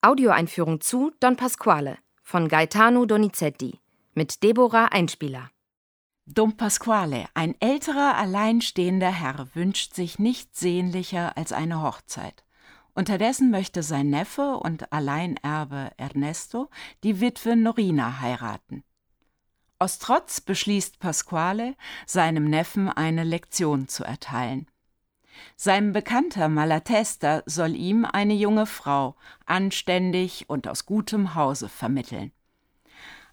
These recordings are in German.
Audioeinführung zu Don Pasquale von Gaetano Donizetti mit Deborah Einspieler. Dom Pasquale, ein älterer, alleinstehender Herr, wünscht sich nichts sehnlicher als eine Hochzeit. Unterdessen möchte sein Neffe und Alleinerbe Ernesto die Witwe Norina heiraten. Aus Trotz beschließt Pasquale, seinem Neffen eine Lektion zu erteilen. Sein Bekannter Malatesta soll ihm eine junge Frau, anständig und aus gutem Hause vermitteln.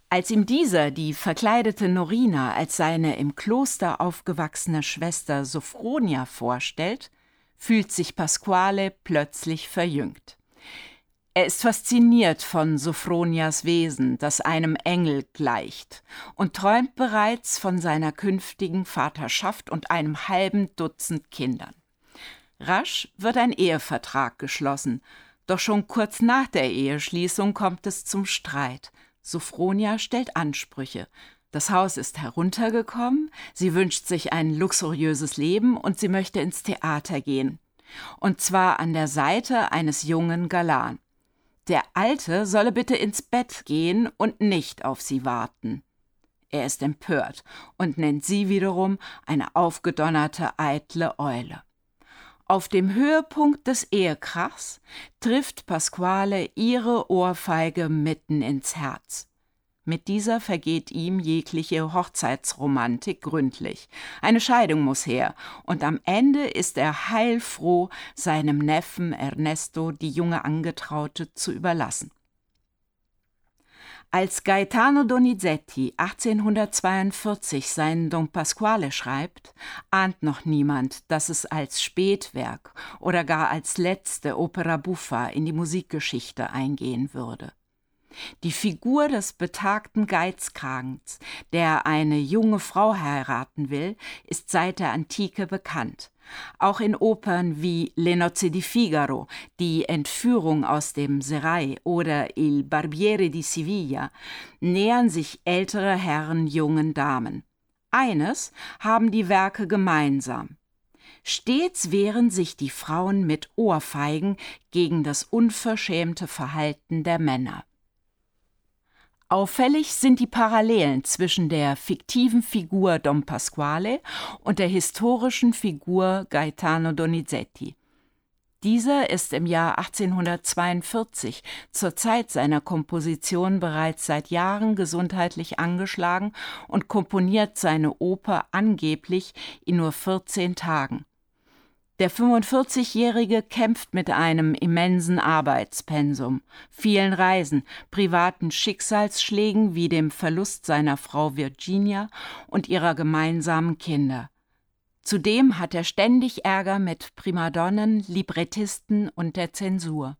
Als ihm dieser die verkleidete Norina als seine im Kloster aufgewachsene Schwester Sophronia vorstellt, fühlt sich Pasquale plötzlich verjüngt. Er ist fasziniert von Sophronias Wesen, das einem Engel gleicht, und träumt bereits von seiner künftigen Vaterschaft und einem halben Dutzend Kindern. Rasch wird ein Ehevertrag geschlossen, doch schon kurz nach der Eheschließung kommt es zum Streit. Sophronia stellt Ansprüche. Das Haus ist heruntergekommen, sie wünscht sich ein luxuriöses Leben und sie möchte ins Theater gehen. Und zwar an der Seite eines jungen Galan. Der Alte solle bitte ins Bett gehen und nicht auf sie warten. Er ist empört und nennt sie wiederum eine aufgedonnerte, eitle Eule. Auf dem Höhepunkt des Ehekrachs trifft Pasquale ihre Ohrfeige mitten ins Herz. Mit dieser vergeht ihm jegliche Hochzeitsromantik gründlich. Eine Scheidung muss her, und am Ende ist er heilfroh, seinem Neffen Ernesto die junge Angetraute zu überlassen. Als Gaetano Donizetti 1842 seinen Don Pasquale schreibt, ahnt noch niemand, dass es als Spätwerk oder gar als letzte Opera buffa in die Musikgeschichte eingehen würde. Die Figur des betagten Geizkragens, der eine junge Frau heiraten will, ist seit der Antike bekannt. Auch in Opern wie Le nozze di Figaro, die Entführung aus dem Serai oder Il Barbiere di Siviglia nähern sich ältere Herren jungen Damen. Eines haben die Werke gemeinsam. Stets wehren sich die Frauen mit Ohrfeigen gegen das unverschämte Verhalten der Männer. Auffällig sind die Parallelen zwischen der fiktiven Figur Dom Pasquale und der historischen Figur Gaetano Donizetti. Dieser ist im Jahr 1842 zur Zeit seiner Komposition bereits seit Jahren gesundheitlich angeschlagen und komponiert seine Oper angeblich in nur 14 Tagen. Der 45-Jährige kämpft mit einem immensen Arbeitspensum, vielen Reisen, privaten Schicksalsschlägen wie dem Verlust seiner Frau Virginia und ihrer gemeinsamen Kinder. Zudem hat er ständig Ärger mit Primadonnen, Librettisten und der Zensur.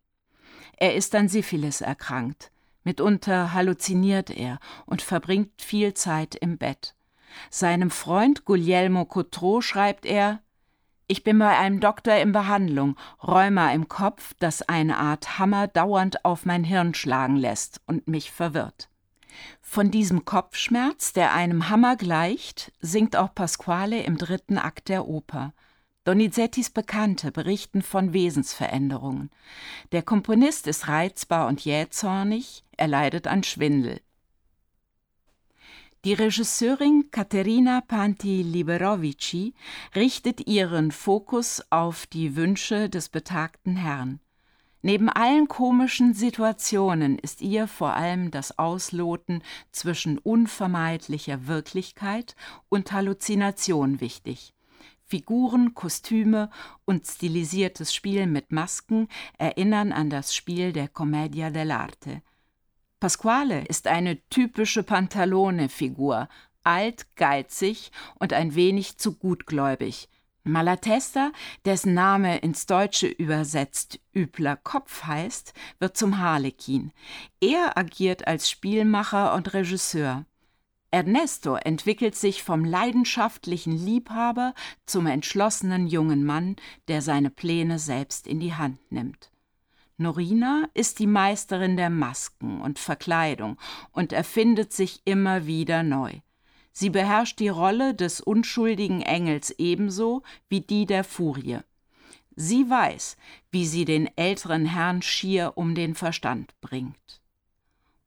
Er ist an Syphilis erkrankt. Mitunter halluziniert er und verbringt viel Zeit im Bett. Seinem Freund Guglielmo Coutreau schreibt er, ich bin bei einem Doktor in Behandlung, Rheuma im Kopf, das eine Art Hammer dauernd auf mein Hirn schlagen lässt und mich verwirrt. Von diesem Kopfschmerz, der einem Hammer gleicht, singt auch Pasquale im dritten Akt der Oper. Donizettis Bekannte berichten von Wesensveränderungen. Der Komponist ist reizbar und jähzornig, er leidet an Schwindel. Die Regisseurin Katerina Panti-Liberovici richtet ihren Fokus auf die Wünsche des betagten Herrn. Neben allen komischen Situationen ist ihr vor allem das Ausloten zwischen unvermeidlicher Wirklichkeit und Halluzination wichtig. Figuren, Kostüme und stilisiertes Spiel mit Masken erinnern an das Spiel der Commedia dell'arte. Pasquale ist eine typische Pantalone-Figur, alt, geizig und ein wenig zu gutgläubig. Malatesta, dessen Name ins Deutsche übersetzt übler Kopf heißt, wird zum Harlekin. Er agiert als Spielmacher und Regisseur. Ernesto entwickelt sich vom leidenschaftlichen Liebhaber zum entschlossenen jungen Mann, der seine Pläne selbst in die Hand nimmt. Norina ist die Meisterin der Masken und Verkleidung und erfindet sich immer wieder neu. Sie beherrscht die Rolle des unschuldigen Engels ebenso wie die der Furie. Sie weiß, wie sie den älteren Herrn schier um den Verstand bringt.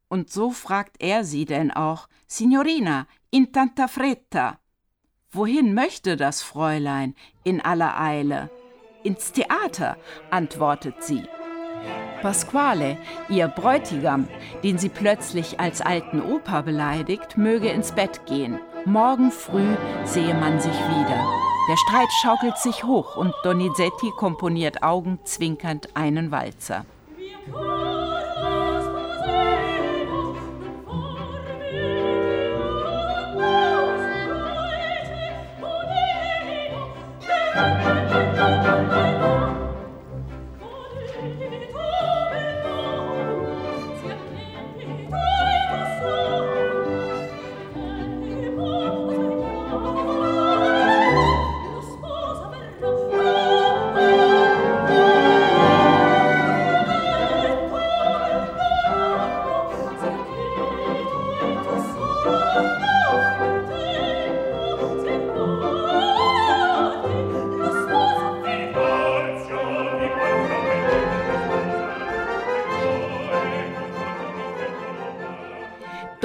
Und so fragt er sie denn auch, Signorina, in tanta fretta. Wohin möchte das Fräulein in aller Eile? Ins Theater, antwortet sie. Pasquale, ihr Bräutigam, den sie plötzlich als alten Opa beleidigt, möge ins Bett gehen. Morgen früh sehe man sich wieder. Der Streit schaukelt sich hoch und Donizetti komponiert augenzwinkernd einen Walzer.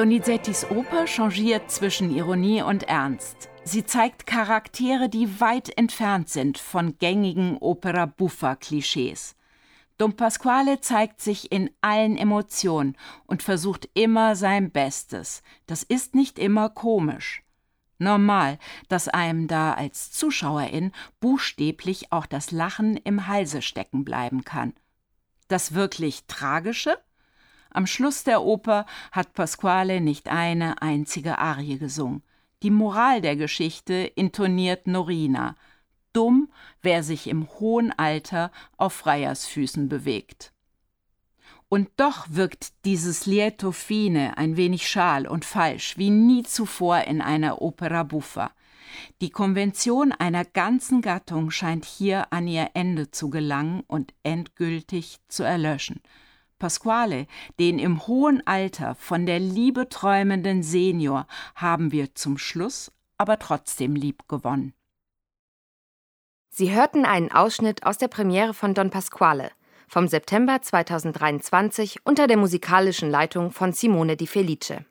Donizettis Oper changiert zwischen Ironie und Ernst. Sie zeigt Charaktere, die weit entfernt sind von gängigen Opera-Buffa-Klischees. Dom Pasquale zeigt sich in allen Emotionen und versucht immer sein Bestes. Das ist nicht immer komisch. Normal, dass einem da als Zuschauerin buchstäblich auch das Lachen im Halse stecken bleiben kann. Das wirklich Tragische? Am Schluss der Oper hat Pasquale nicht eine einzige Arie gesungen. Die Moral der Geschichte intoniert Norina. Dumm, wer sich im hohen Alter auf Freiersfüßen bewegt. Und doch wirkt dieses Lieto fine ein wenig schal und falsch, wie nie zuvor in einer Opera buffa. Die Konvention einer ganzen Gattung scheint hier an ihr Ende zu gelangen und endgültig zu erlöschen. Pasquale, den im hohen Alter von der Liebe träumenden Senior, haben wir zum Schluss aber trotzdem lieb gewonnen. Sie hörten einen Ausschnitt aus der Premiere von Don Pasquale vom September 2023 unter der musikalischen Leitung von Simone Di Felice.